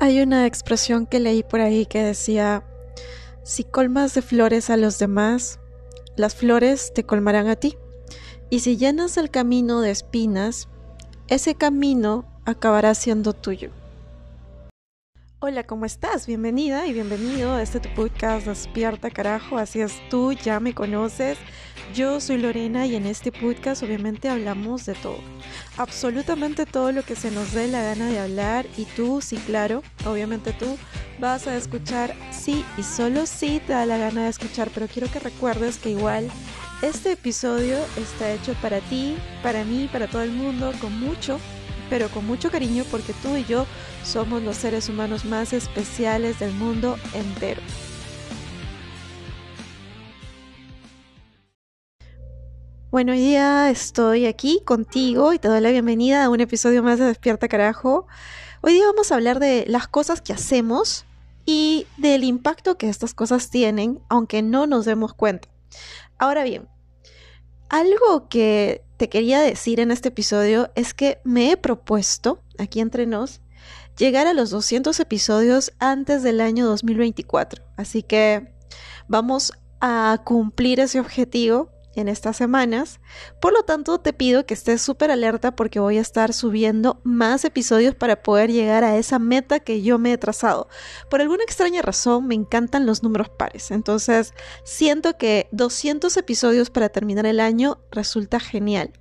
Hay una expresión que leí por ahí que decía, si colmas de flores a los demás, las flores te colmarán a ti. Y si llenas el camino de espinas, ese camino acabará siendo tuyo. Hola, ¿cómo estás? Bienvenida y bienvenido a este tu podcast Despierta Carajo. Así es, tú ya me conoces. Yo soy Lorena y en este podcast obviamente hablamos de todo. Absolutamente todo lo que se nos dé la gana de hablar y tú, sí, claro, obviamente tú vas a escuchar sí y solo sí te da la gana de escuchar, pero quiero que recuerdes que igual este episodio está hecho para ti, para mí, para todo el mundo, con mucho, pero con mucho cariño porque tú y yo somos los seres humanos más especiales del mundo entero. Bueno, hoy día estoy aquí contigo y te doy la bienvenida a un episodio más de Despierta Carajo. Hoy día vamos a hablar de las cosas que hacemos y del impacto que estas cosas tienen, aunque no nos demos cuenta. Ahora bien, algo que te quería decir en este episodio es que me he propuesto, aquí entre nos, llegar a los 200 episodios antes del año 2024. Así que vamos a cumplir ese objetivo en estas semanas. Por lo tanto, te pido que estés súper alerta porque voy a estar subiendo más episodios para poder llegar a esa meta que yo me he trazado. Por alguna extraña razón, me encantan los números pares. Entonces, siento que 200 episodios para terminar el año resulta genial.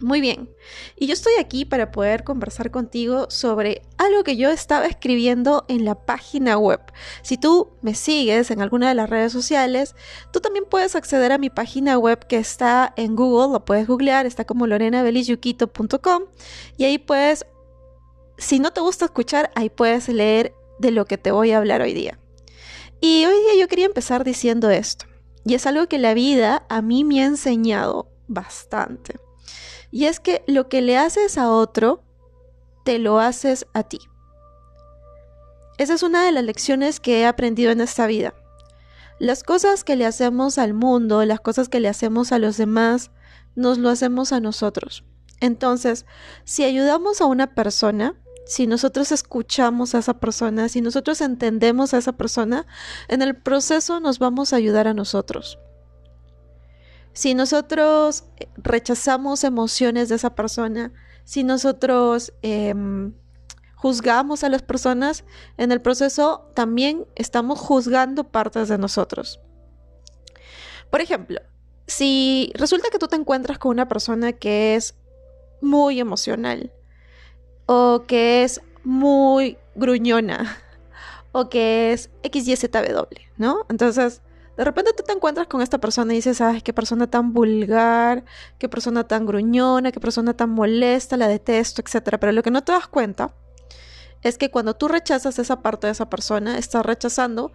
Muy bien, y yo estoy aquí para poder conversar contigo sobre algo que yo estaba escribiendo en la página web. Si tú me sigues en alguna de las redes sociales, tú también puedes acceder a mi página web que está en Google, lo puedes googlear, está como lorenabelisyuquito.com y ahí puedes, si no te gusta escuchar, ahí puedes leer de lo que te voy a hablar hoy día. Y hoy día yo quería empezar diciendo esto, y es algo que la vida a mí me ha enseñado bastante. Y es que lo que le haces a otro, te lo haces a ti. Esa es una de las lecciones que he aprendido en esta vida. Las cosas que le hacemos al mundo, las cosas que le hacemos a los demás, nos lo hacemos a nosotros. Entonces, si ayudamos a una persona, si nosotros escuchamos a esa persona, si nosotros entendemos a esa persona, en el proceso nos vamos a ayudar a nosotros. Si nosotros eh, rechazamos emociones de esa persona, si nosotros em, juzgamos a las personas, en el proceso también estamos juzgando partes de nosotros. Por ejemplo, si resulta que tú te encuentras con una persona que es muy emocional o que es muy gruñona o que es XYZW, ¿no? Entonces, de repente tú te encuentras con esta persona y dices, ay, qué persona tan vulgar, qué persona tan gruñona, qué persona tan molesta, la detesto, etc. Pero lo que no te das cuenta es que cuando tú rechazas esa parte de esa persona, estás rechazando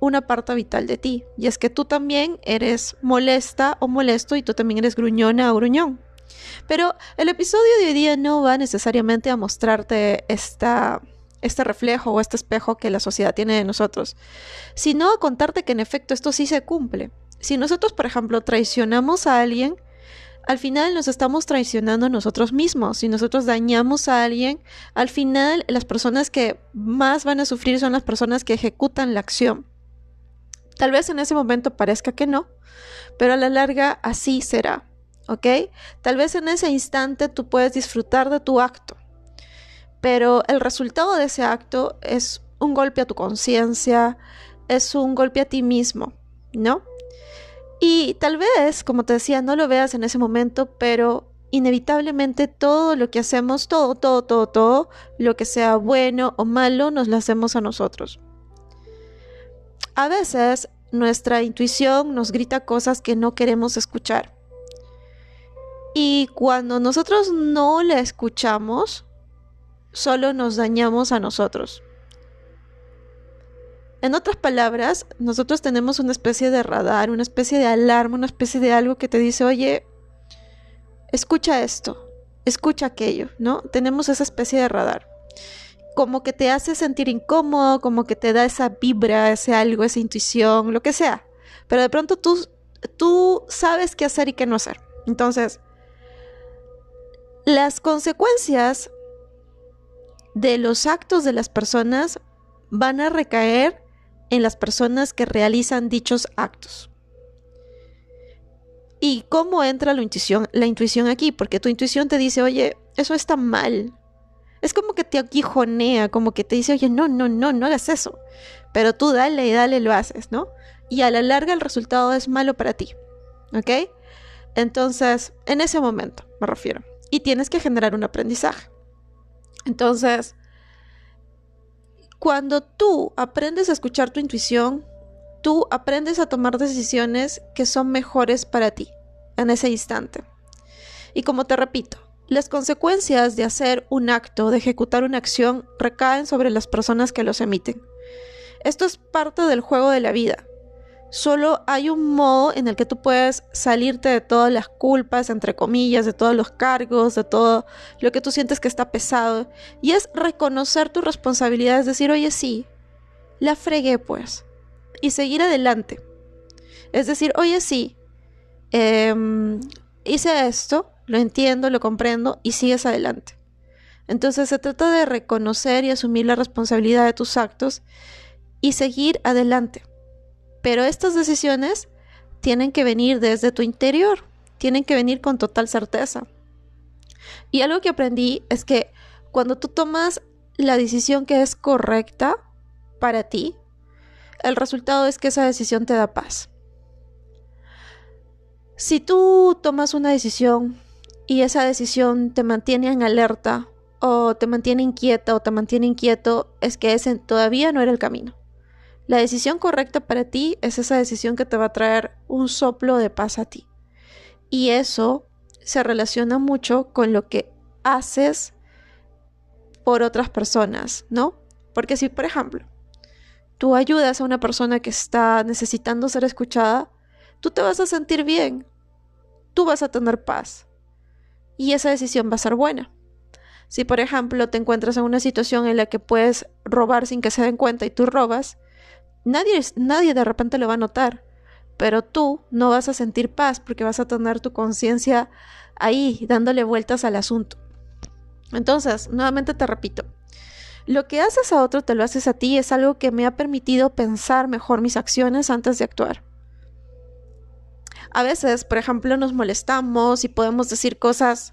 una parte vital de ti. Y es que tú también eres molesta o molesto y tú también eres gruñona o gruñón. Pero el episodio de hoy día no va necesariamente a mostrarte esta este reflejo o este espejo que la sociedad tiene de nosotros, sino contarte que en efecto esto sí se cumple. Si nosotros, por ejemplo, traicionamos a alguien, al final nos estamos traicionando a nosotros mismos. Si nosotros dañamos a alguien, al final las personas que más van a sufrir son las personas que ejecutan la acción. Tal vez en ese momento parezca que no, pero a la larga así será, ¿ok? Tal vez en ese instante tú puedes disfrutar de tu acto, pero el resultado de ese acto es un golpe a tu conciencia, es un golpe a ti mismo, ¿no? Y tal vez, como te decía, no lo veas en ese momento, pero inevitablemente todo lo que hacemos, todo, todo, todo, todo, lo que sea bueno o malo, nos lo hacemos a nosotros. A veces nuestra intuición nos grita cosas que no queremos escuchar. Y cuando nosotros no la escuchamos, solo nos dañamos a nosotros. En otras palabras, nosotros tenemos una especie de radar, una especie de alarma, una especie de algo que te dice, oye, escucha esto, escucha aquello, ¿no? Tenemos esa especie de radar. Como que te hace sentir incómodo, como que te da esa vibra, ese algo, esa intuición, lo que sea. Pero de pronto tú, tú sabes qué hacer y qué no hacer. Entonces, las consecuencias de los actos de las personas van a recaer en las personas que realizan dichos actos. ¿Y cómo entra la intuición, la intuición aquí? Porque tu intuición te dice, oye, eso está mal. Es como que te aguijonea, como que te dice, oye, no, no, no, no hagas eso. Pero tú dale y dale, lo haces, ¿no? Y a la larga el resultado es malo para ti. ¿Ok? Entonces, en ese momento me refiero. Y tienes que generar un aprendizaje. Entonces, cuando tú aprendes a escuchar tu intuición, tú aprendes a tomar decisiones que son mejores para ti en ese instante. Y como te repito, las consecuencias de hacer un acto, de ejecutar una acción, recaen sobre las personas que los emiten. Esto es parte del juego de la vida. Solo hay un modo en el que tú puedes salirte de todas las culpas, entre comillas, de todos los cargos, de todo lo que tú sientes que está pesado. Y es reconocer tu responsabilidad, es decir, oye, sí, la fregué pues. Y seguir adelante. Es decir, oye, sí, em, hice esto, lo entiendo, lo comprendo y sigues adelante. Entonces se trata de reconocer y asumir la responsabilidad de tus actos y seguir adelante. Pero estas decisiones tienen que venir desde tu interior, tienen que venir con total certeza. Y algo que aprendí es que cuando tú tomas la decisión que es correcta para ti, el resultado es que esa decisión te da paz. Si tú tomas una decisión y esa decisión te mantiene en alerta o te mantiene inquieta o te mantiene inquieto, es que ese todavía no era el camino. La decisión correcta para ti es esa decisión que te va a traer un soplo de paz a ti. Y eso se relaciona mucho con lo que haces por otras personas, ¿no? Porque si, por ejemplo, tú ayudas a una persona que está necesitando ser escuchada, tú te vas a sentir bien, tú vas a tener paz y esa decisión va a ser buena. Si, por ejemplo, te encuentras en una situación en la que puedes robar sin que se den cuenta y tú robas, Nadie, nadie de repente lo va a notar, pero tú no vas a sentir paz porque vas a tener tu conciencia ahí dándole vueltas al asunto. Entonces, nuevamente te repito, lo que haces a otro te lo haces a ti es algo que me ha permitido pensar mejor mis acciones antes de actuar. A veces, por ejemplo, nos molestamos y podemos decir cosas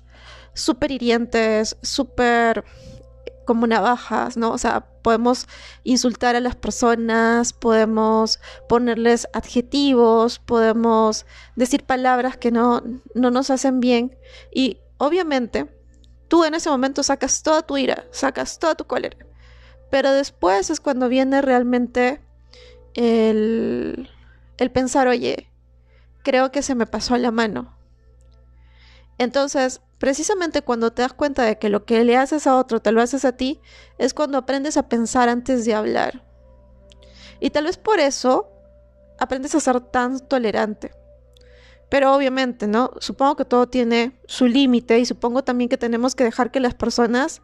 súper hirientes, súper como navajas, ¿no? O sea, podemos insultar a las personas, podemos ponerles adjetivos, podemos decir palabras que no, no nos hacen bien y obviamente tú en ese momento sacas toda tu ira, sacas toda tu cólera, pero después es cuando viene realmente el, el pensar, oye, creo que se me pasó la mano. Entonces, Precisamente cuando te das cuenta de que lo que le haces a otro te lo haces a ti, es cuando aprendes a pensar antes de hablar. Y tal vez por eso aprendes a ser tan tolerante. Pero obviamente, ¿no? Supongo que todo tiene su límite y supongo también que tenemos que dejar que las personas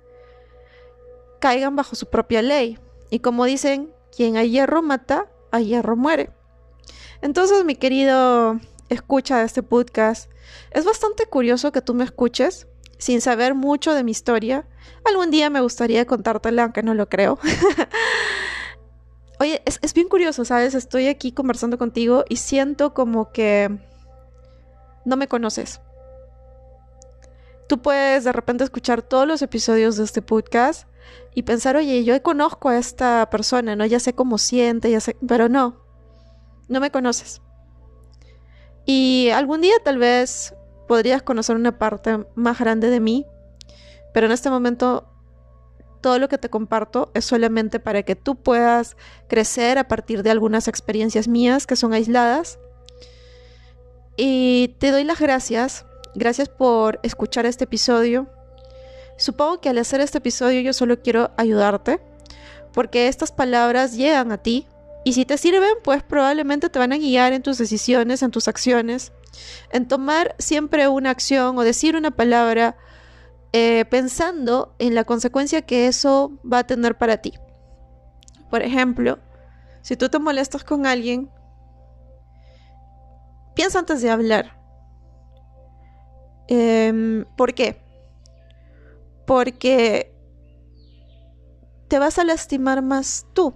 caigan bajo su propia ley. Y como dicen, quien a hierro mata, a hierro muere. Entonces, mi querido escucha este podcast, es bastante curioso que tú me escuches sin saber mucho de mi historia. Algún día me gustaría contártela, aunque no lo creo. Oye, es, es, bien curioso, ¿sabes? Estoy aquí conversando contigo y siento como que no me conoces. Tú puedes de repente escuchar todos los episodios de este podcast y pensar, oye, yo conozco a esta persona, ¿no? Ya sé cómo siente, ya sé, pero no, no me conoces. Y algún día tal vez podrías conocer una parte más grande de mí, pero en este momento todo lo que te comparto es solamente para que tú puedas crecer a partir de algunas experiencias mías que son aisladas. Y te doy las gracias, gracias por escuchar este episodio. Supongo que al hacer este episodio yo solo quiero ayudarte, porque estas palabras llegan a ti y si te sirven, pues probablemente te van a guiar en tus decisiones, en tus acciones, en tomar siempre una acción o decir una palabra eh, pensando en la consecuencia que eso va a tener para ti. Por ejemplo, si tú te molestas con alguien, piensa antes de hablar. Em, ¿Por qué? Porque te vas a lastimar más tú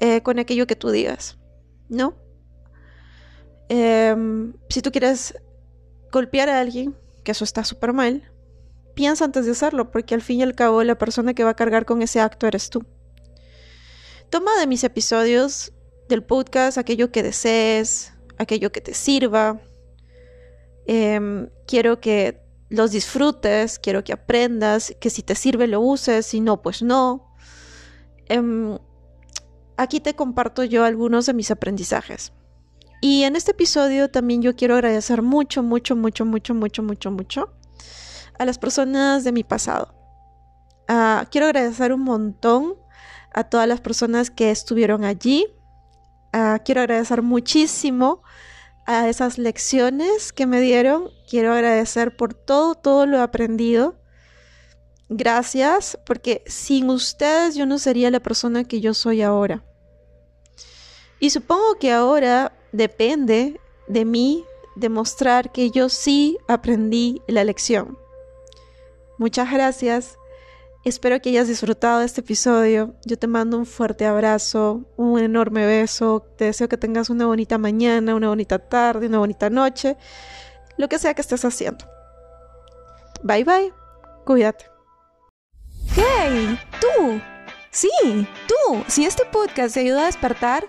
eh, con aquello que tú digas, ¿no? Em, si tú quieres golpear a alguien, que eso está súper mal, piensa antes de hacerlo, porque al fin y al cabo la persona que va a cargar con ese acto eres tú. Toma de mis episodios del podcast aquello que desees, aquello que te sirva. Em, quiero que los disfrutes, quiero que aprendas, que si te sirve lo uses, si no, pues no. Em, aquí te comparto yo algunos de mis aprendizajes. Y en este episodio también yo quiero agradecer mucho, mucho, mucho, mucho, mucho, mucho, mucho a las personas de mi pasado. Ah, quiero agradecer un montón a todas las personas que estuvieron allí. Ah, quiero agradecer muchísimo a esas lecciones que me dieron. Quiero agradecer por todo, todo lo aprendido. Gracias, porque sin ustedes yo no sería la persona que yo soy ahora. Y supongo que ahora depende de mí demostrar que yo sí aprendí la lección. Muchas gracias. Espero que hayas disfrutado de este episodio. Yo te mando un fuerte abrazo, un enorme beso. Te deseo que tengas una bonita mañana, una bonita tarde, una bonita noche, lo que sea que estés haciendo. Bye bye. Cuídate. ¡Hey! ¡Tú! Sí, tú. Si este podcast te ayuda a despertar,